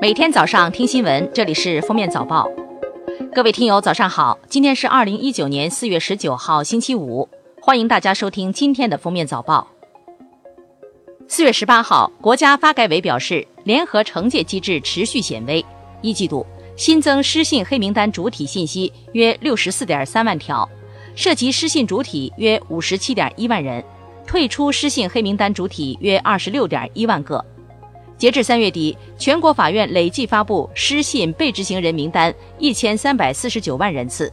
每天早上听新闻，这里是封面早报。各位听友，早上好！今天是二零一九年四月十九号，星期五。欢迎大家收听今天的封面早报。四月十八号，国家发改委表示，联合惩戒机制持续显微，一季度新增失信黑名单主体信息约六十四点三万条，涉及失信主体约五十七点一万人，退出失信黑名单主体约二十六点一万个。截至三月底，全国法院累计发布失信被执行人名单一千三百四十九万人次，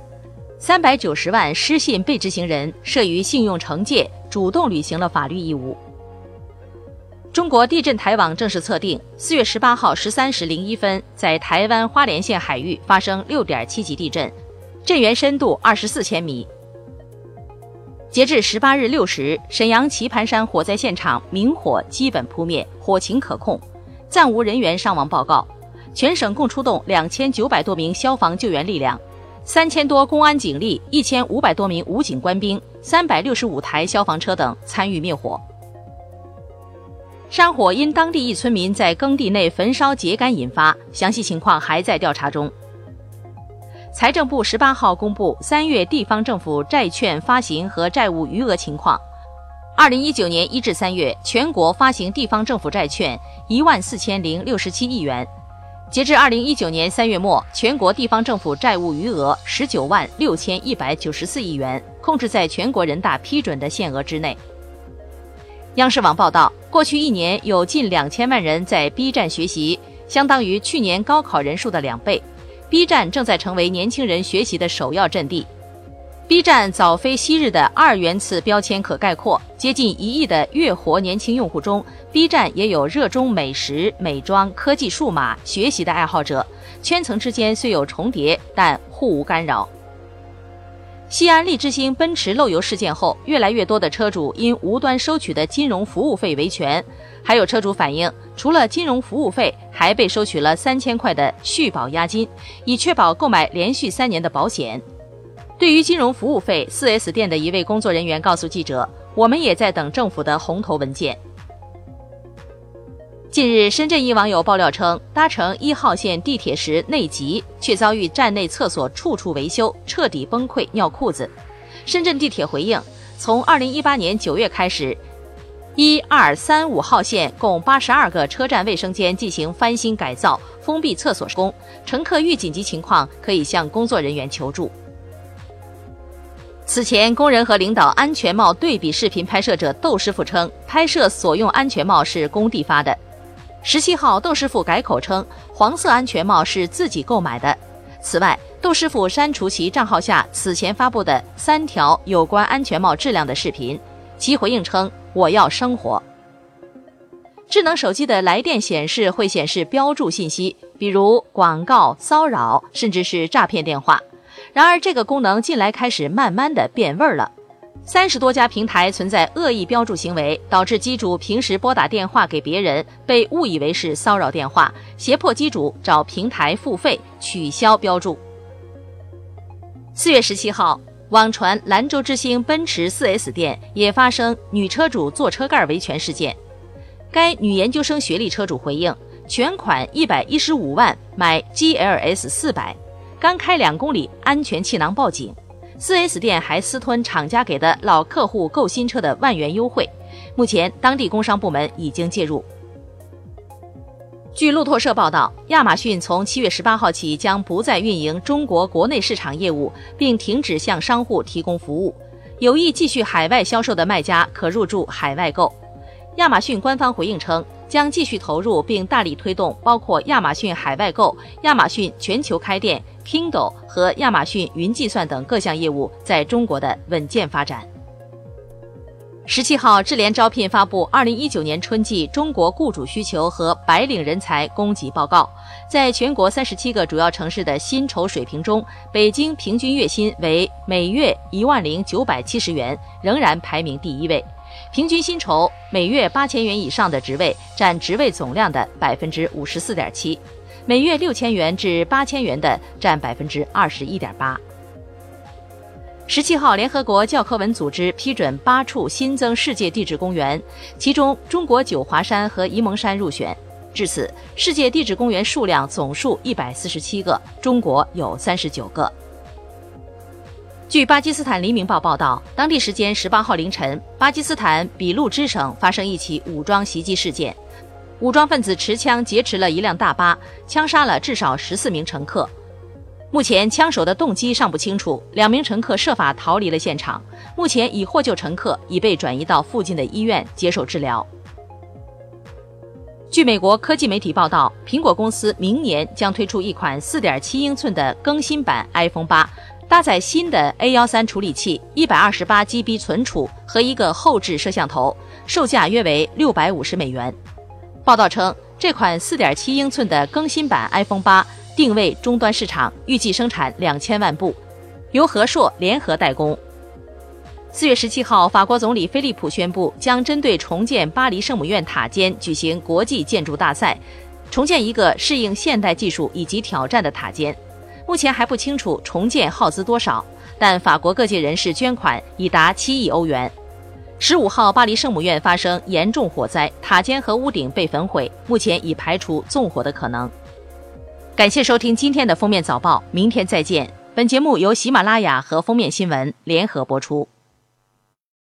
三百九十万失信被执行人涉于信用惩戒，主动履行了法律义务。中国地震台网正式测定，四月十八号十三时零一分，在台湾花莲县海域发生六点七级地震，震源深度二十四千米。截至十八日六时，沈阳棋盘山火灾现场明火基本扑灭，火情可控。暂无人员伤亡报告，全省共出动两千九百多名消防救援力量，三千多公安警力，一千五百多名武警官兵，三百六十五台消防车等参与灭火。山火因当地一村民在耕地内焚烧秸秆引发，详细情况还在调查中。财政部十八号公布三月地方政府债券发行和债务余额情况。二零一九年一至三月，全国发行地方政府债券一万四千零六十七亿元。截至二零一九年三月末，全国地方政府债务余额十九万六千一百九十四亿元，控制在全国人大批准的限额之内。央视网报道，过去一年有近两千万人在 B 站学习，相当于去年高考人数的两倍。B 站正在成为年轻人学习的首要阵地。B 站早非昔日的二元次标签可概括，接近一亿的月活年轻用户中，B 站也有热衷美食、美妆、科技、数码学习的爱好者，圈层之间虽有重叠，但互无干扰。西安利之星奔驰漏油事件后，越来越多的车主因无端收取的金融服务费维权，还有车主反映，除了金融服务费，还被收取了三千块的续保押金，以确保购买连续三年的保险。对于金融服务费，4S 店的一位工作人员告诉记者：“我们也在等政府的红头文件。”近日，深圳一网友爆料称，搭乘一号线地铁时内急，却遭遇站内厕所处处维修，彻底崩溃尿裤子。深圳地铁回应：从2018年9月开始，一二三五号线共82个车站卫生间进行翻新改造，封闭厕所施工，乘客遇紧急情况可以向工作人员求助。此前，工人和领导安全帽对比视频拍摄者窦师傅称，拍摄所用安全帽是工地发的。十七号，窦师傅改口称，黄色安全帽是自己购买的。此外，窦师傅删除其账号下此前发布的三条有关安全帽质量的视频，其回应称：“我要生活。”智能手机的来电显示会显示标注信息，比如广告、骚扰，甚至是诈骗电话。然而，这个功能近来开始慢慢的变味儿了。三十多家平台存在恶意标注行为，导致机主平时拨打电话给别人，被误以为是骚扰电话，胁迫机主找平台付费取消标注。四月十七号，网传兰州之星奔驰 4S 店也发生女车主坐车盖维权事件。该女研究生学历车主回应，全款一百一十五万买 GLS 四百。刚开两公里，安全气囊报警。4S 店还私吞厂家给的老客户购新车的万元优惠。目前，当地工商部门已经介入。据路透社报道，亚马逊从七月十八号起将不再运营中国国内市场业务，并停止向商户提供服务。有意继续海外销售的卖家可入驻海外购。亚马逊官方回应称。将继续投入并大力推动包括亚马逊海外购、亚马逊全球开店、Kindle 和亚马逊云计算等各项业务在中国的稳健发展。十七号，智联招聘发布二零一九年春季中国雇主需求和白领人才供给报告，在全国三十七个主要城市的薪酬水平中，北京平均月薪为每月一万零九百七十元，仍然排名第一位。平均薪酬每月八千元以上的职位占职位总量的百分之五十四点七，每月六千元至八千元的占百分之二十一点八。十七号，联合国教科文组织批准八处新增世界地质公园，其中中国九华山和沂蒙山入选。至此，世界地质公园数量总数一百四十七个，中国有三十九个。据巴基斯坦黎明报报道，当地时间十八号凌晨，巴基斯坦俾路支省发生一起武装袭击事件，武装分子持枪劫持了一辆大巴，枪杀了至少十四名乘客。目前枪手的动机尚不清楚，两名乘客设法逃离了现场，目前已获救乘客已被转移到附近的医院接受治疗。据美国科技媒体报道，苹果公司明年将推出一款4.7英寸的更新版 iPhone 八，搭载新的 A13 处理器、128 GB 存储和一个后置摄像头，售价约为650美元。报道称，这款4.7英寸的更新版 iPhone 八。定位终端市场，预计生产两千万部，由和硕联合代工。四月十七号，法国总理菲利普宣布，将针对重建巴黎圣母院塔尖举行国际建筑大赛，重建一个适应现代技术以及挑战的塔尖。目前还不清楚重建耗资多少，但法国各界人士捐款已达七亿欧元。十五号，巴黎圣母院发生严重火灾，塔尖和屋顶被焚毁，目前已排除纵火的可能。感谢收听今天的封面早报，明天再见。本节目由喜马拉雅和封面新闻联合播出。